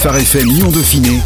Phare FM Lyon Dauphiné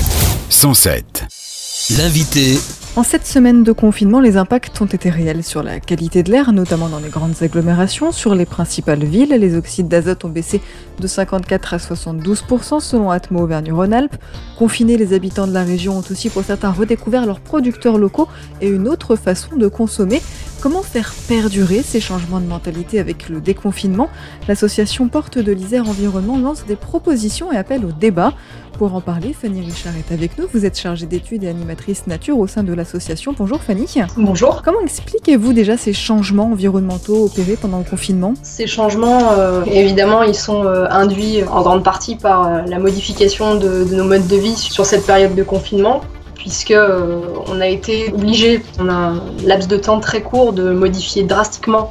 107. L'invité en cette semaine de confinement, les impacts ont été réels sur la qualité de l'air, notamment dans les grandes agglomérations. Sur les principales villes, les oxydes d'azote ont baissé de 54 à 72% selon Atmo Auvergne-Rhône-Alpes. Confinés, les habitants de la région ont aussi pour certains redécouvert leurs producteurs locaux et une autre façon de consommer. Comment faire perdurer ces changements de mentalité avec le déconfinement? L'association Porte de l'Isère Environnement lance des propositions et appelle au débat. Pour en parler, Fanny Richard est avec nous. Vous êtes chargée d'études et animatrice nature au sein de l'association. Bonjour Fanny. Bonjour. Comment expliquez-vous déjà ces changements environnementaux opérés pendant le confinement? Ces changements, euh, évidemment, ils sont euh, induits en grande partie par euh, la modification de, de nos modes de vie sur cette période de confinement puisque euh, on a été obligé, en un laps de temps très court, de modifier drastiquement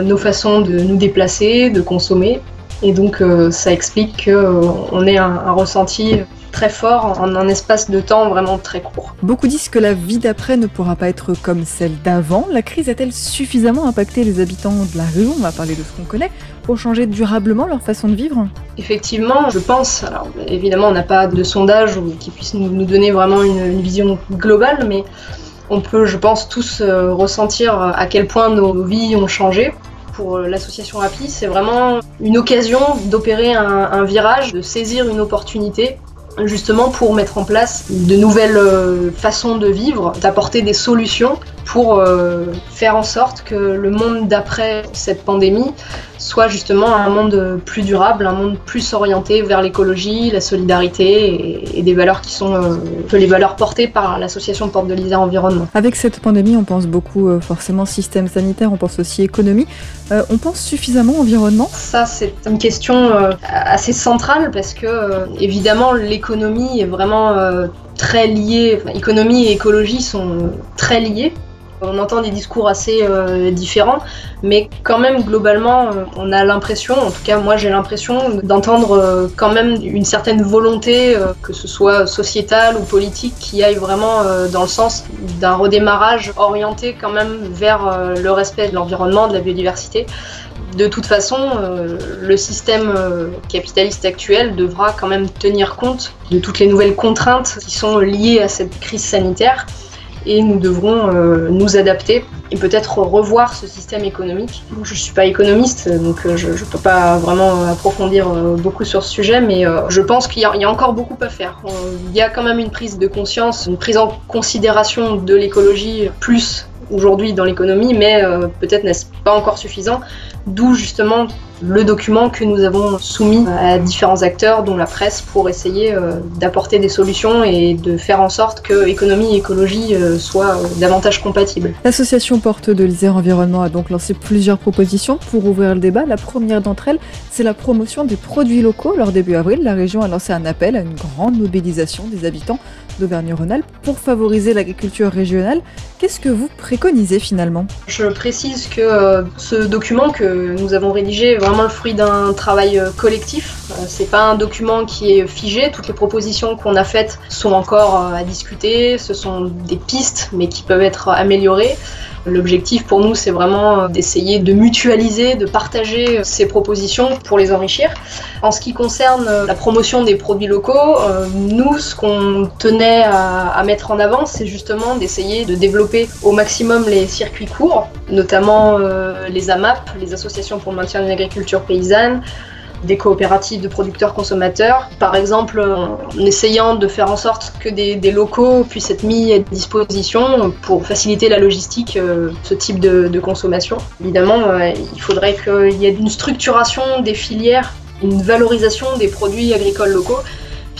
nos façons de nous déplacer, de consommer. Et donc euh, ça explique qu'on ait un, un ressenti très fort en un espace de temps vraiment très court. Beaucoup disent que la vie d'après ne pourra pas être comme celle d'avant. La crise a-t-elle suffisamment impacté les habitants de la région, on va parler de ce qu'on connaît, pour changer durablement leur façon de vivre? Effectivement, je pense, alors évidemment on n'a pas de sondage qui puisse nous, donner vraiment une, une, vision globale, mais on peut, je pense, tous euh, ressentir à quel point nos vies ont changé pour l'association Happy, c'est vraiment une occasion d'opérer un, virage, de saisir une opportunité justement pour mettre en place de nouvelles euh, façons de vivre, d'apporter des solutions pour euh, faire en sorte que le monde d'après cette pandémie soit justement un monde plus durable, un monde plus orienté vers l'écologie, la solidarité et, et, des valeurs qui sont euh, que les valeurs portées par l'association Porte de l'Isère Environnement. Avec cette pandémie, on pense beaucoup euh, forcément système sanitaire, on pense aussi économie. On pense suffisamment environnement? Ça, c'est une question assez centrale parce que évidemment l'économie est vraiment très liée, économie et écologie sont très liées. On entend des discours assez euh, différents, mais quand même globalement, euh, on a l'impression, en tout cas moi j'ai l'impression d'entendre euh, quand même une certaine volonté, euh, que ce soit sociétale ou politique, qui aille vraiment euh, dans le sens d'un redémarrage orienté quand même vers euh, le respect de l'environnement, de la biodiversité. De toute façon, le système capitaliste actuel devra quand même tenir compte de toutes les nouvelles contraintes qui sont liées à cette crise sanitaire et nous devrons euh, nous adapter et peut-être revoir ce système économique. Je ne suis pas économiste, donc euh, je ne peux pas vraiment approfondir euh, beaucoup sur ce sujet, mais euh, je pense qu'il y, a encore beaucoup à faire. Il y a quand même une prise de conscience, une prise en considération de l'écologie plus aujourd'hui dans l'économie, mais euh, peut-être n'est-ce pas encore suffisant, d'où justement le document que nous avons soumis à différents acteurs, dont la presse, pour essayer euh, d'apporter des solutions et de faire en sorte que économie et écologie euh, soient davantage compatibles. L'association Porte de l'Isère Environnement a donc lancé plusieurs propositions pour ouvrir le débat. La première d'entre elles, c'est la promotion des produits locaux. Lors début avril, la région a lancé un appel à une grande mobilisation des habitants d'Auvergne-Rhône-Alpes pour favoriser l'agriculture régionale. Qu'est-ce que vous préconisez finalement? Je précise que euh, ce document que nous avons rédigé est vraiment le fruit d'un travail euh, collectif. Euh, c'est pas un document qui est figé. Toutes les propositions qu'on a faites sont encore à discuter. Ce sont des pistes, mais qui peuvent être améliorées. L'objectif pour nous, c'est vraiment d'essayer de mutualiser, de partager ces propositions pour les enrichir. En ce qui concerne la promotion des produits locaux, euh, nous, ce qu'on tenait à, mettre en avant, c'est justement d'essayer de développer au maximum les circuits courts, notamment euh, les AMAP, les associations pour le maintien d'une agriculture paysanne, des coopératives de producteurs consommateurs, par exemple en essayant de faire en sorte que des, locaux puissent être mis à disposition pour faciliter la logistique euh, ce type de, de consommation. Évidemment, euh, il faudrait qu'il y ait une structuration des filières, une valorisation des produits agricoles locaux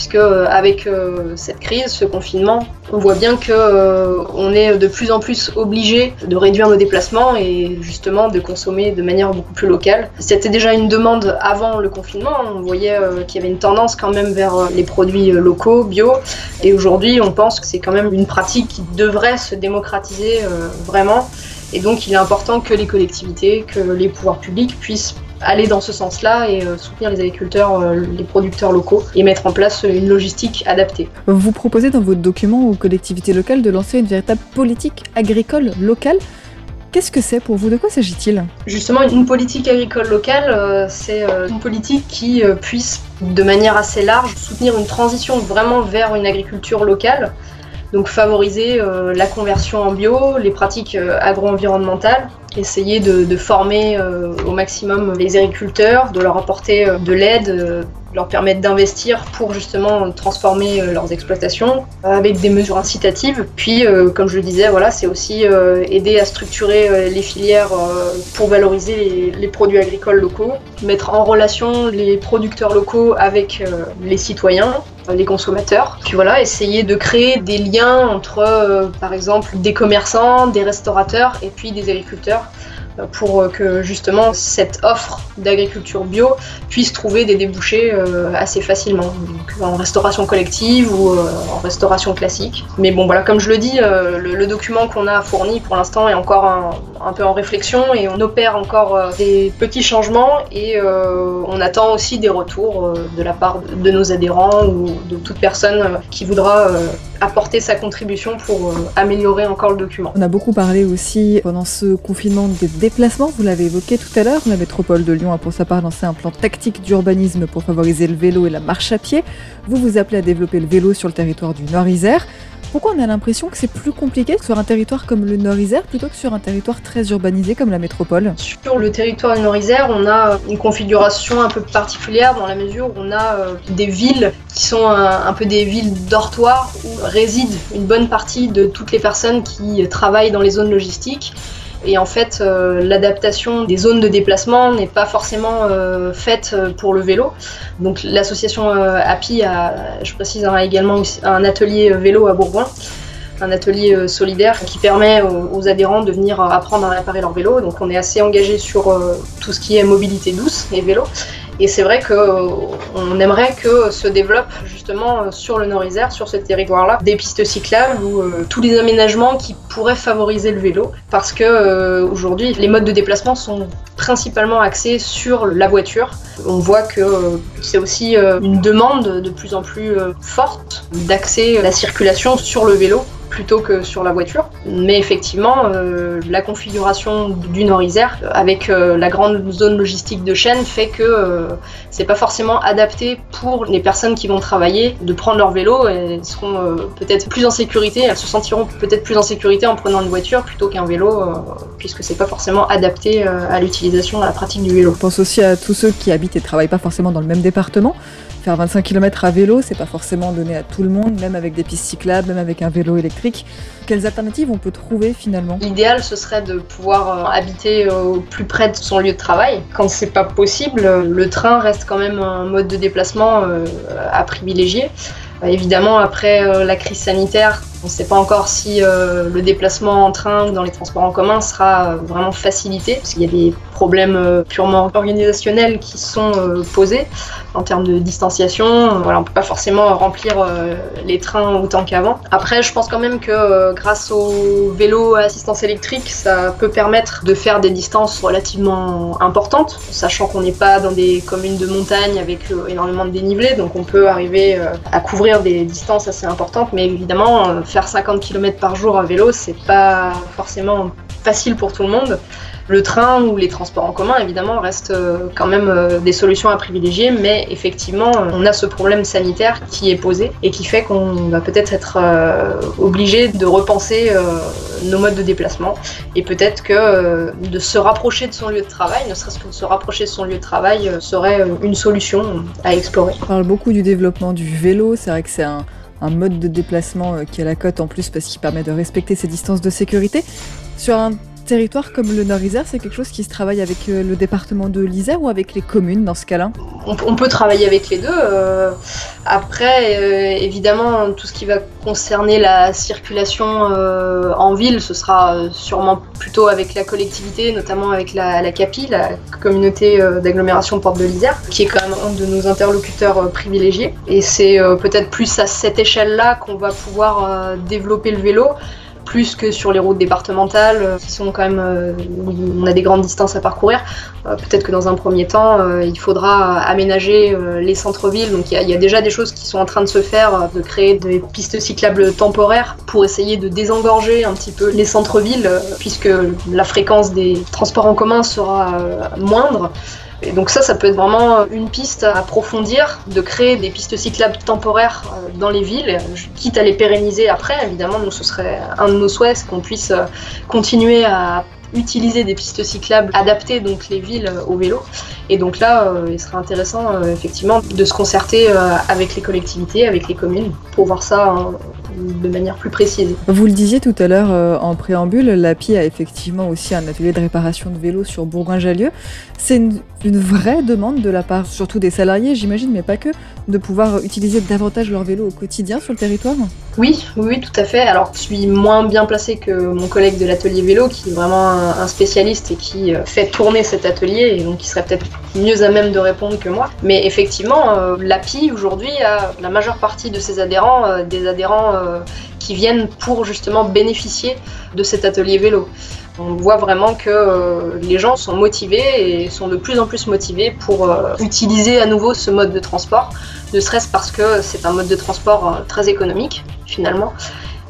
puisque avec euh, cette crise, ce confinement, on voit bien que euh, on est de plus en plus obligé de réduire nos déplacements et justement de consommer de manière beaucoup plus locale. C'était déjà une demande avant le confinement, on voyait euh, qu'il y avait une tendance quand même vers les produits locaux, bio, et aujourd'hui on pense que c'est quand même une pratique qui devrait se démocratiser vraiment. Et donc il est important que les collectivités, que les pouvoirs publics puissent aller dans ce sens-là et euh, soutenir les agriculteurs, euh, les producteurs locaux et mettre en place une logistique adaptée. Vous proposez dans votre document aux collectivités locales de lancer une véritable politique agricole locale. Qu'est-ce que c'est pour vous? De quoi s'agit-il? Justement, une politique agricole locale, c'est une politique qui puisse, de manière assez large, soutenir une transition vraiment vers une agriculture locale donc favoriser euh, la conversion en bio, les pratiques euh, agro-environnementales, essayer de, former euh, au maximum les agriculteurs, de leur apporter de l'aide, leur permettre d'investir pour justement transformer leurs exploitations avec des mesures incitatives. Puis, comme je le disais, voilà, c'est aussi aider à structurer les filières pour valoriser les, produits agricoles locaux, mettre en relation les producteurs locaux avec les citoyens les consommateurs. Puis voilà, essayer de créer des liens entre, euh, par exemple, des commerçants, des restaurateurs et puis des agriculteurs pour que justement cette offre d'agriculture bio puisse trouver des débouchés euh, assez facilement, en restauration collective ou euh, en restauration classique. Mais bon voilà, comme je le dis, euh, le, document qu'on a fourni pour l'instant est encore un, peu en réflexion et on opère encore des petits changements et on attend aussi des retours de la part de nos adhérents ou de toute personne qui voudra apporter sa contribution pour améliorer encore le document. On a beaucoup parlé aussi pendant ce confinement des déplacement, vous l'avez évoqué tout à l'heure, la métropole de Lyon a pour sa part lancé un plan tactique d'urbanisme pour favoriser le vélo et la marche à pied. Vous vous appelez à développer le vélo sur le territoire du Nord-Isère. Pourquoi on a l'impression que c'est plus compliqué sur un territoire comme le Nord-Isère plutôt que sur un territoire très urbanisé comme la métropole Sur le territoire du Nord-Isère, on a une configuration un peu particulière dans la mesure où on a euh, des villes qui sont un, peu des villes dortoirs où résident une bonne partie de toutes les personnes qui travaillent dans les zones logistiques et en fait, euh, l'adaptation des zones de déplacement n'est pas forcément euh, faite euh, pour le vélo. Donc l'association API a, je précise, a également un atelier vélo à Bourgoin un atelier solidaire qui permet aux, adhérents de venir apprendre à réparer leur vélo. Donc on est assez engagé sur tout ce qui est mobilité douce et vélo. Et c'est vrai qu'on aimerait que se développe justement sur le Nord-Isère, sur ce territoire-là, des pistes cyclables ou euh, tous les aménagements qui pourraient favoriser le vélo. Parce que euh, aujourd'hui, les modes de déplacement sont principalement axés sur la voiture. On voit que euh, c'est aussi une demande de plus en plus forte d'accès à la circulation sur le vélo plutôt que sur la voiture. Mais effectivement, euh, la configuration du Nord-Isère, avec euh, la grande zone logistique de chaîne, fait que euh, c'est pas forcément adapté pour les personnes qui vont travailler de prendre leur vélo. Elles seront peut-être plus en sécurité, elles se sentiront peut-être plus en sécurité en prenant une voiture plutôt qu'un vélo, puisque c'est pas forcément adapté à l'utilisation, à la pratique du vélo. Je pense aussi à tous ceux qui habitent et travaillent pas forcément dans le même département. Faire 25 km à vélo, c'est pas forcément donné à tout le monde, même avec des pistes cyclables, même avec un vélo électrique. Quelles alternatives on peut trouver finalement? L'idéal, ce serait de pouvoir euh, habiter euh, au plus près de son lieu de travail. Quand c'est pas possible, le train reste quand même un mode de déplacement euh, à privilégier. Évidemment, après la crise sanitaire, on ne sait pas encore si le déplacement en train ou dans les transports en commun sera vraiment facilité, parce qu'il y a des problèmes purement organisationnels qui sont posés en termes de distanciation. Voilà, on peut pas forcément remplir euh, les trains autant qu'avant. Après, je pense quand même que euh, grâce au vélo à assistance électrique, ça peut permettre de faire des distances relativement importantes, sachant qu'on n'est pas dans des communes de montagne avec euh, énormément de dénivelé, donc on peut arriver à couvrir des distances assez importantes. Mais évidemment, faire 50 km par jour à vélo, c'est pas forcément facile pour tout le monde. Le train ou les transports en commun, évidemment, restent euh, quand même euh, des solutions à privilégier, mais effectivement, on a ce problème sanitaire qui est posé et qui fait qu'on va peut-être être, euh, obligé de repenser nos modes de déplacement et peut-être que de se rapprocher de son lieu de travail, ne serait-ce que de se rapprocher de son lieu de travail, serait une solution à explorer. On parle beaucoup du développement du vélo, c'est vrai que c'est un mode de déplacement qui a la cote en plus parce qu'il permet de respecter ses distances de sécurité. Sur un territoire comme le Nord-Isère, c'est quelque chose qui se travaille avec euh, le département de l'Isère ou avec les communes dans ce cas-là on, peut travailler avec les deux. Euh, après, euh, évidemment, tout ce qui va concerner la circulation en ville, ce sera sûrement plutôt avec la collectivité, notamment avec la, la CAPI, la communauté d'agglomération Porte de l'Isère, qui est quand même un de nos interlocuteurs privilégiés. Et c'est peut-être plus à cette échelle-là qu'on va pouvoir développer le vélo. Plus que sur les routes départementales euh, qui sont quand même euh, où on a des grandes distances à parcourir. Euh, Peut-être que dans un premier temps, il faudra aménager les centres-villes. Donc il y, y a déjà des choses qui sont en train de se faire, de créer des pistes cyclables temporaires pour essayer de désengorger un petit peu les centres-villes, puisque la fréquence des transports en commun sera moindre. Et donc ça, ça peut être vraiment une piste à approfondir, de créer des pistes cyclables temporaires euh, dans les villes, quitte à les pérenniser après. Évidemment, nous, ce serait un de nos souhaits, c'est qu'on puisse euh, continuer à utiliser des pistes cyclables adaptées donc les villes euh, au vélo et donc là il serait intéressant effectivement de se concerter avec les collectivités avec les communes pour voir ça de manière plus précise Vous le disiez tout à l'heure euh, en préambule, l'API a effectivement aussi un atelier de réparation de vélos sur Bourgoin-Jallieu. C'est une, une vraie demande de la part, surtout des salariés, j'imagine, mais pas que, de pouvoir utiliser davantage leur vélo au quotidien sur le territoire? Oui, oui, tout à fait. Alors, je suis moins bien placée que mon collègue de l'atelier vélo, qui est vraiment un, un spécialiste et qui euh, fait tourner cet atelier, et donc qui serait peut-être mieux à même de répondre que moi. Mais effectivement, euh, l'API aujourd'hui a la majeure partie de ses adhérents, des adhérents qui viennent pour justement bénéficier de cet atelier vélo. On voit vraiment que euh, les gens sont motivés et sont de plus en plus motivés pour euh, utiliser à nouveau ce mode de transport, ne serait-ce parce que c'est un mode de transport euh, très économique finalement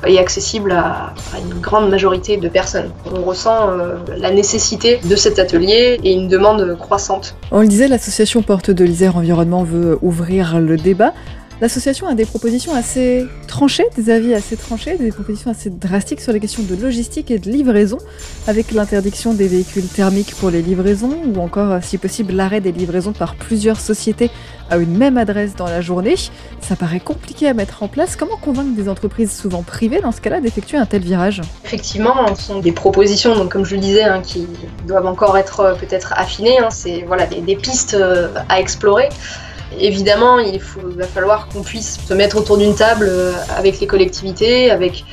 et accessible à, une grande majorité de personnes. On ressent euh, la nécessité de cet atelier et une demande croissante. On le disait, l'association Porte de l'Isère Environnement veut ouvrir le débat. L'association a des propositions assez tranchées, des avis assez tranchés, des propositions assez drastiques sur les questions de logistique et de livraison, avec l'interdiction des véhicules thermiques pour les livraisons, ou encore, si possible, l'arrêt des livraisons par plusieurs sociétés à une même adresse dans la journée. Ça paraît compliqué à mettre en place. Comment convaincre des entreprises souvent privées, dans ce cas-là, d'effectuer un tel virage? Effectivement, ce sont des propositions, donc comme je le disais, hein, qui doivent encore être euh, peut-être affinées. hein. c'est voilà des, pistes euh, à explorer. Évidemment, il, faut, va falloir qu'on puisse se mettre autour d'une table euh, avec les collectivités, avec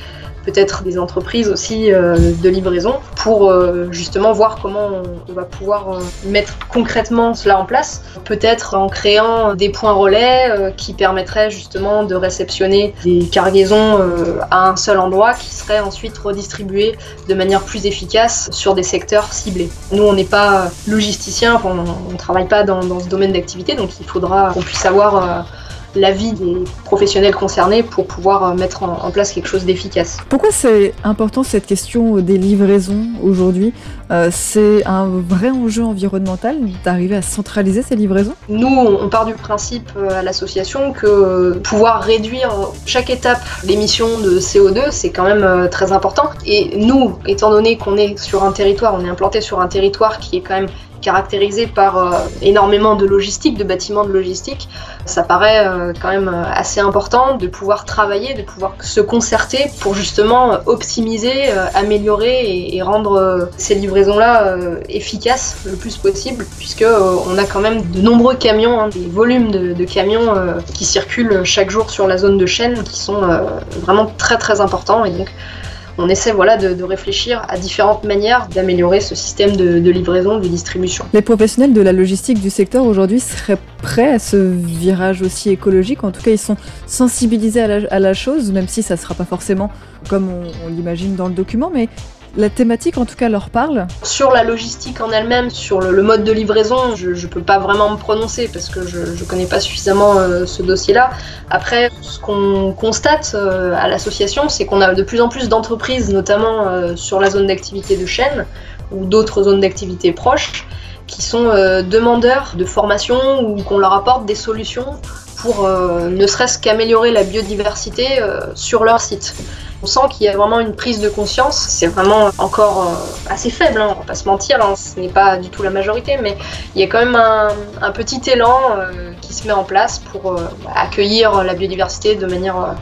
peut-être des entreprises aussi euh, de livraison, pour euh, justement voir comment on, va pouvoir euh, mettre concrètement cela en place. Peut-être en créant des points relais qui permettraient justement de réceptionner des cargaisons à un seul endroit qui seraient ensuite redistribuées de manière plus efficace sur des secteurs ciblés. Nous, on n'est pas logisticien, on ne travaille pas dans, ce domaine d'activité, donc il faudra qu'on puisse avoir l'avis des professionnels concernés pour pouvoir euh, mettre en, en place quelque chose d'efficace. Pourquoi c'est important cette question des livraisons aujourd'hui? Euh, C'est un vrai enjeu environnemental d'arriver à centraliser ces livraisons? Nous, on part du principe euh, à l'association que euh, pouvoir réduire chaque étape l'émission de CO2, c'est quand même euh, très important. Et nous, étant donné qu'on est sur un territoire, on est implanté sur un territoire qui est quand même caractérisé par euh, énormément de logistique, de bâtiments de logistique, ça paraît euh, quand même euh, assez important de pouvoir travailler, de pouvoir se concerter pour justement optimiser, améliorer et, rendre ces livraisons-là efficaces le plus possible, puisque on a quand même de nombreux camions, hein, des volumes de, de camions qui circulent chaque jour sur la zone de chaîne, qui sont vraiment très très importants, et donc on essaie voilà, de, réfléchir à différentes manières d'améliorer ce système de, de livraison, de distribution. Les professionnels de la logistique du secteur aujourd'hui seraient prêts à ce virage aussi écologique? En tout cas, ils sont sensibilisés à la, à la chose, même si ça ne sera pas forcément comme on, on l'imagine dans le document. Mais la thématique, en tout cas, leur parle. Sur la logistique en elle-même, sur le, mode de livraison, je ne peux pas vraiment me prononcer parce que je ne connais pas suffisamment euh, ce dossier-là. Après, ce qu'on constate euh, à l'association, c'est qu'on a de plus en plus d'entreprises, notamment euh, sur la zone d'activité de chaîne ou d'autres zones d'activité proches, qui sont demandeurs de formation ou qu'on leur apporte des solutions pour ne serait-ce qu'améliorer la biodiversité sur leur site. On sent qu'il y a vraiment une prise de conscience. C'est vraiment encore euh, assez faible, hein, on va pas se mentir, hein, ce n'est pas du tout la majorité, mais il y a quand même un, petit élan euh, qui se met en place pour euh, accueillir la biodiversité de manière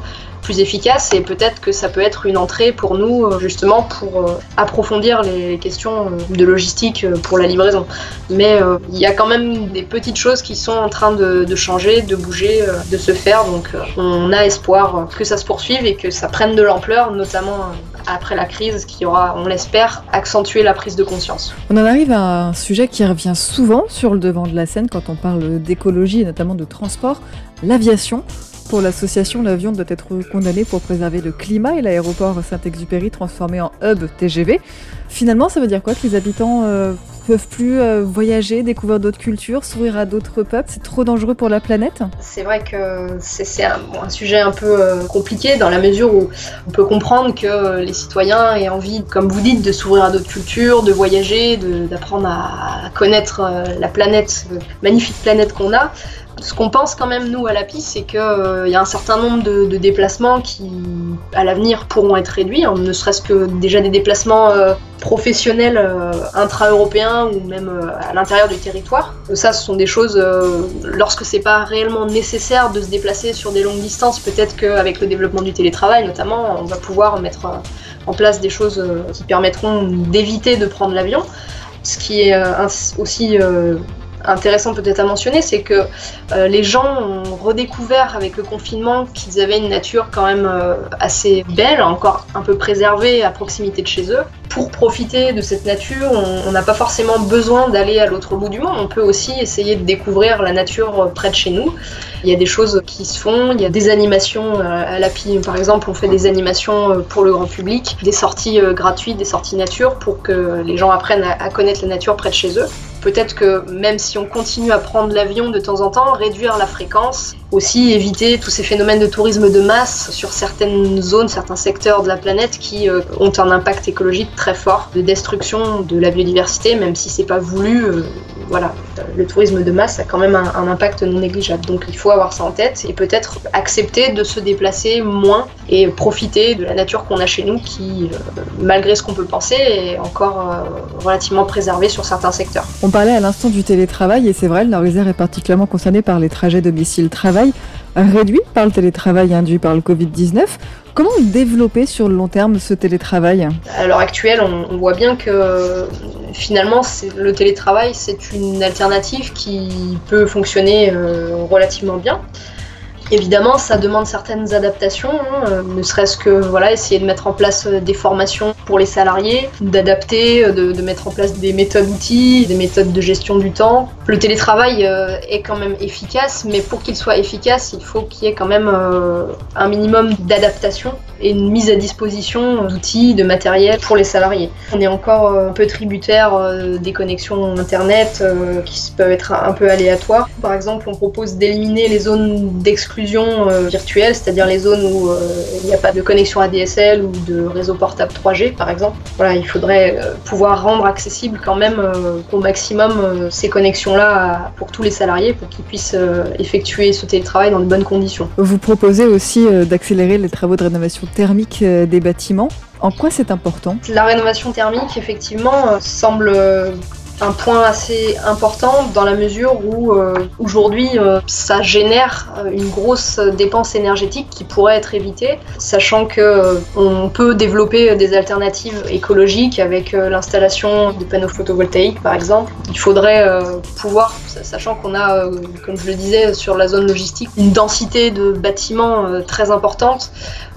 plus efficace et peut-être que ça peut être une entrée pour nous euh, justement pour euh, approfondir les questions euh, de logistique pour la livraison. Mais il y a quand même des petites choses qui sont en train de, de changer, de bouger, de se faire. Donc on a espoir que ça se poursuive et que ça prenne de l'ampleur, notamment après la crise qui aura, on l'espère, accentué la prise de conscience. On en arrive à un sujet qui revient souvent sur le devant de la scène quand on parle d'écologie et notamment de transport, l'aviation. Pour l'association, l'avion doit être condamné pour préserver le climat et l'aéroport Saint-Exupéry transformé en hub TGV. Finalement, ça veut dire quoi que les habitants euh, peuvent plus euh, voyager, découvrir d'autres cultures, s'ouvrir à d'autres peuples? C'est trop dangereux pour la planète? C'est vrai que c'est un, sujet un peu euh, compliqué dans la mesure où on peut comprendre que les citoyens aient envie, comme vous dites, de s'ouvrir à d'autres cultures, de voyager, d'apprendre à connaître la planète, magnifique planète qu'on a. Ce qu'on pense quand même, nous, à la piste, c'est qu'il euh, y a un certain nombre de, déplacements qui, à l'avenir, pourront être réduits, hein, ne serait-ce que déjà des déplacements euh, professionnels euh, intra-européens ou même à l'intérieur du territoire. Ça, ce sont des choses, lorsque c'est pas réellement nécessaire de se déplacer sur des longues distances, peut-être qu'avec le développement du télétravail, notamment, on va pouvoir mettre en place des choses qui permettront d'éviter de prendre l'avion. Ce qui est aussi intéressant peut-être à mentionner, c'est que euh, les gens ont redécouvert avec le confinement qu'ils avaient une nature quand même euh, assez belle, encore un peu préservée à proximité de chez eux. Pour profiter de cette nature, on n'a pas forcément besoin d'aller à l'autre bout du monde, on peut aussi essayer de découvrir la nature euh, près de chez nous. Il y a des choses qui se font, il y a des animations à l'API par exemple, on fait des animations pour le grand public, des sorties gratuites, des sorties nature pour que les gens apprennent à connaître la nature près de chez eux peut-être que même si on continue à prendre l'avion de temps en temps, réduire la fréquence, aussi éviter tous ces phénomènes de tourisme de masse sur certaines zones, certains secteurs de la planète qui euh, ont un impact écologique très fort de destruction de la biodiversité, même si c'est pas voulu. Euh, voilà, le tourisme de masse a quand même un, un, impact non négligeable. Donc il faut avoir ça en tête et peut-être accepter de se déplacer moins et profiter de la nature qu'on a chez nous qui, euh, malgré ce qu'on peut penser, est encore euh, relativement préservée sur certains secteurs. On parlait à l'instant du télétravail et c'est vrai, le Nord-Isère est particulièrement concerné par les trajets domicile-travail réduits par le télétravail induit par le Covid-19. Comment développer sur le long terme ce télétravail? À l'heure actuelle, on, on, voit bien que finalement le télétravail c'est une alternative qui peut fonctionner euh, relativement bien. Évidemment, ça demande certaines adaptations, hein, ne serait-ce que voilà, essayer de mettre en place des formations pour les salariés, d'adapter, de, mettre en place des méthodes outils, des méthodes de gestion du temps. Le télétravail euh, est quand même efficace, mais pour qu'il soit efficace, il faut qu'il y ait quand même euh, un minimum d'adaptation et une mise à disposition d'outils, de matériel pour les salariés. On est encore un peu tributaire euh, des connexions internet euh, qui peuvent être un peu aléatoires. Par exemple, on propose d'éliminer les zones d'exclusion euh, virtuelle, c'est-à-dire les zones où il n'y a pas de connexion ADSL ou de réseau portable 3G, par exemple. Voilà, il faudrait pouvoir rendre accessible quand même au maximum ces connexions-là pour tous les salariés pour qu'ils puissent effectuer ce télétravail dans de bonnes conditions. Vous proposez aussi d'accélérer les travaux de rénovation thermique des bâtiments. En quoi c'est important? La rénovation thermique, effectivement, semble un point assez important dans la mesure où euh, aujourd'hui euh, ça génère une grosse dépense énergétique qui pourrait être évitée, sachant que euh, on peut développer des alternatives écologiques avec l'installation de panneaux photovoltaïques par exemple. Il faudrait pouvoir, sachant qu'on a, comme je le disais, sur la zone logistique, une densité de bâtiments très importante,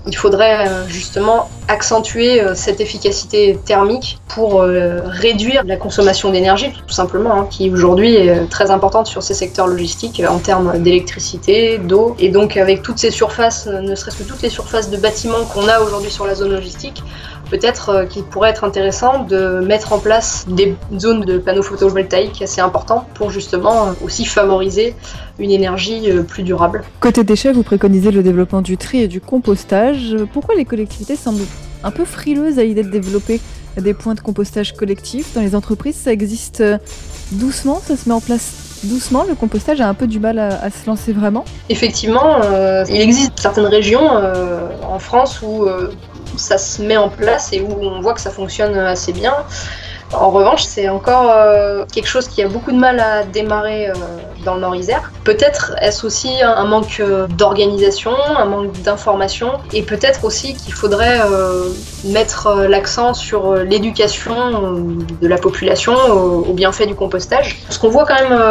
il faudrait justement accentuer cette efficacité thermique pour réduire la consommation d'énergie, tout simplement, hein, qui aujourd'hui est très importante sur ces secteurs logistiques en termes d'électricité, d'eau, et donc avec toutes ces surfaces, ne serait-ce que toutes les surfaces de bâtiments qu'on a aujourd'hui sur la zone logistique, peut-être qu'il pourrait être intéressant de mettre en place des zones de panneaux photovoltaïques assez importants pour justement aussi favoriser une énergie plus durable. Côté déchets, vous préconisez le développement du tri et du compostage. Pourquoi les collectivités semblent un peu frileuses à l'idée de développer des points de compostage collectif. Dans les entreprises, ça existe doucement, ça se met en place doucement, le compostage a un peu du mal à, se lancer vraiment. Effectivement, euh, il existe certaines régions euh, en France où euh, ça se met en place et où on voit que ça fonctionne assez bien. En revanche, c'est encore euh, quelque chose qui a beaucoup de mal à démarrer euh, dans le Nord-Isère. Peut-être est-ce aussi un, manque euh, d'organisation, un manque d'information, et peut-être aussi qu'il faudrait mettre l'accent sur l'éducation de la population au, au, bienfait du compostage. Ce qu'on voit quand même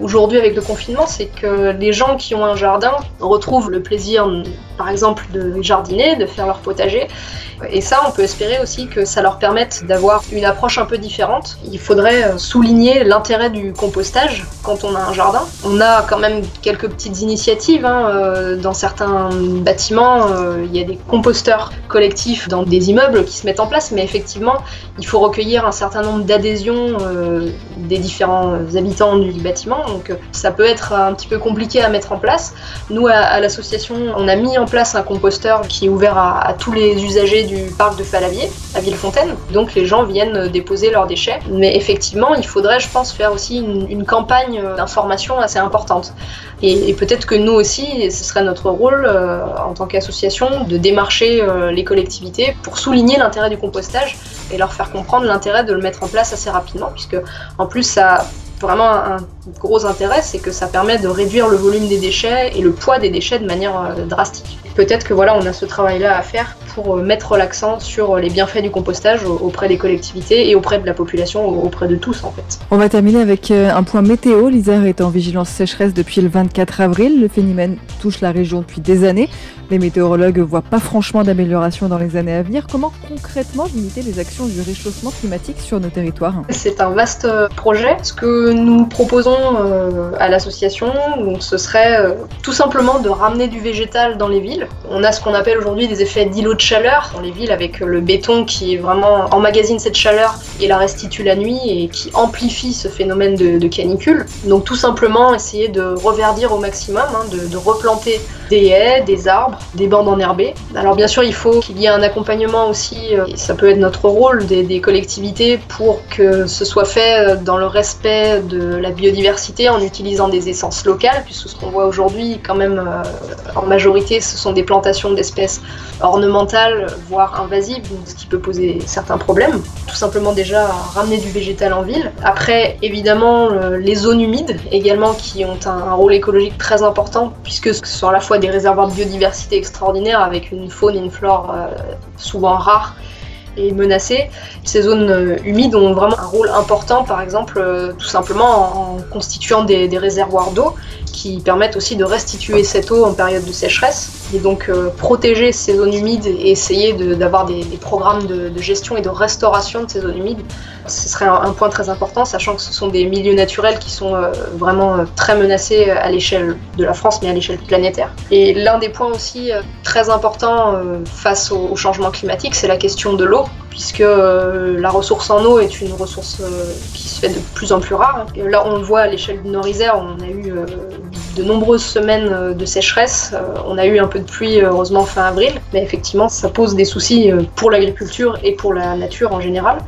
aujourd'hui avec le confinement, c'est que les gens qui ont un jardin retrouvent le plaisir, par exemple, de jardiner, de faire leur potager. Et ça, on peut espérer aussi que ça leur permette d'avoir une approche un peu différente. Il faudrait souligner l'intérêt du compostage quand on a un jardin. On a quand même quelques petites initiatives. Hein, euh, dans certains bâtiments, euh, il y a des composteurs collectifs dans des immeubles qui se mettent en place, mais effectivement, il faut recueillir un certain nombre d'adhésions euh, des différents habitants du bâtiment. Donc ça peut être un petit peu compliqué à mettre en place. Nous, à, l'association, on a mis en place un composteur qui est ouvert à, tous les usagers du parc de Falavier, à Villefontaine. Donc les gens viennent déposer leurs déchets. Mais effectivement, il faudrait, je pense, faire aussi une, campagne d'information assez importante. Et, peut-être que nous aussi, ce serait notre rôle euh, en tant qu'association de démarcher euh, les collectivités pour souligner l'intérêt du compostage et leur faire comprendre l'intérêt de le mettre en place assez rapidement, puisque en plus ça vraiment un, gros intérêt, c'est que ça permet de réduire le volume des déchets et le poids des déchets de manière euh, drastique. Peut-être que voilà, on a ce travail-là à faire pour euh, mettre l'accent sur les bienfaits du compostage auprès des collectivités et auprès de la population, auprès de tous en fait. On va terminer avec euh, un point météo. L'Isère est en vigilance sécheresse depuis le 24 avril. Le phénomène touche la région depuis des années. Les météorologues ne voient pas franchement d'amélioration dans les années à venir. Comment concrètement limiter les actions du réchauffement climatique sur nos territoires? C'est un vaste projet. Ce que nous proposons euh, à l'association, ce serait euh, tout simplement de ramener du végétal dans les villes. On a ce qu'on appelle aujourd'hui des effets d'îlots de chaleur dans les villes avec le béton qui vraiment emmagasine cette chaleur et la restitue la nuit et qui amplifie ce phénomène de, canicule. Donc tout simplement essayer de reverdir au maximum, hein, de, de replanter des haies, des arbres, des bandes enherbées. Alors bien sûr, il faut qu'il y ait un accompagnement aussi, euh, et ça peut être notre rôle des, collectivités pour que ce soit fait euh, dans le respect de la biodiversité en utilisant des essences locales, puisque ce qu'on voit aujourd'hui quand même euh, en majorité ce sont des plantations d'espèces ornementales, voire invasives, ce qui peut poser certains problèmes. Tout simplement déjà ramener du végétal en ville. Après, évidemment, les zones humides également qui ont un, rôle écologique très important, puisque ce sont à la fois des réservoirs de biodiversité extraordinaires avec une faune et une flore euh, souvent rares et menacées. Ces zones euh, humides ont vraiment un rôle important, par exemple, euh, tout simplement en, constituant des, réservoirs d'eau qui permettent aussi de restituer cette eau en période de sécheresse et donc protéger ces zones humides et essayer d'avoir des, programmes de, gestion et de restauration de ces zones humides ce serait un, point très important, sachant que ce sont des milieux naturels qui sont euh, vraiment euh, très menacés à l'échelle de la France, mais à l'échelle planétaire. Et l'un des points aussi euh, très importants face au, changement climatique, c'est la question de l'eau, puisque la ressource en eau est une ressource qui se fait de plus en plus rare. là, on le voit à l'échelle du Nord-Isère, on a eu de nombreuses semaines de sécheresse. on a eu un peu de pluie, heureusement, fin avril, mais effectivement, ça pose des soucis pour l'agriculture et pour la nature en général.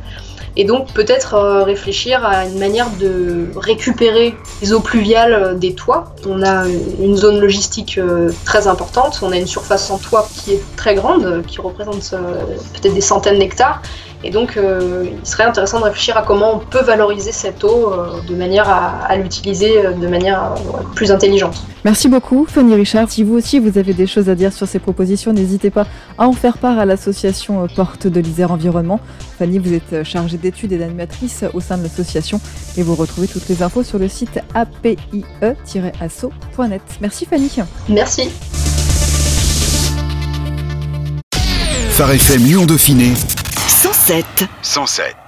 Et donc peut-être euh, réfléchir à une manière de récupérer les eaux pluviales euh, des toits. On a une zone logistique euh, très importante, on a une surface en toit qui est très grande, qui représente peut-être des centaines d'hectares. Et donc, il serait intéressant de réfléchir à comment on peut valoriser cette eau de manière à, l'utiliser de manière plus intelligente. Merci beaucoup, Fanny Richard. Si vous aussi vous avez des choses à dire sur ces propositions, n'hésitez pas à en faire part à l'association Porte de l'Isère Environnement. Fanny, vous êtes chargée d'études et d'animatrice au sein de l'association et vous retrouvez toutes les infos sur le site apie-asso.net. Merci Fanny. Merci. Phare FM Lyon Dauphiné 107 107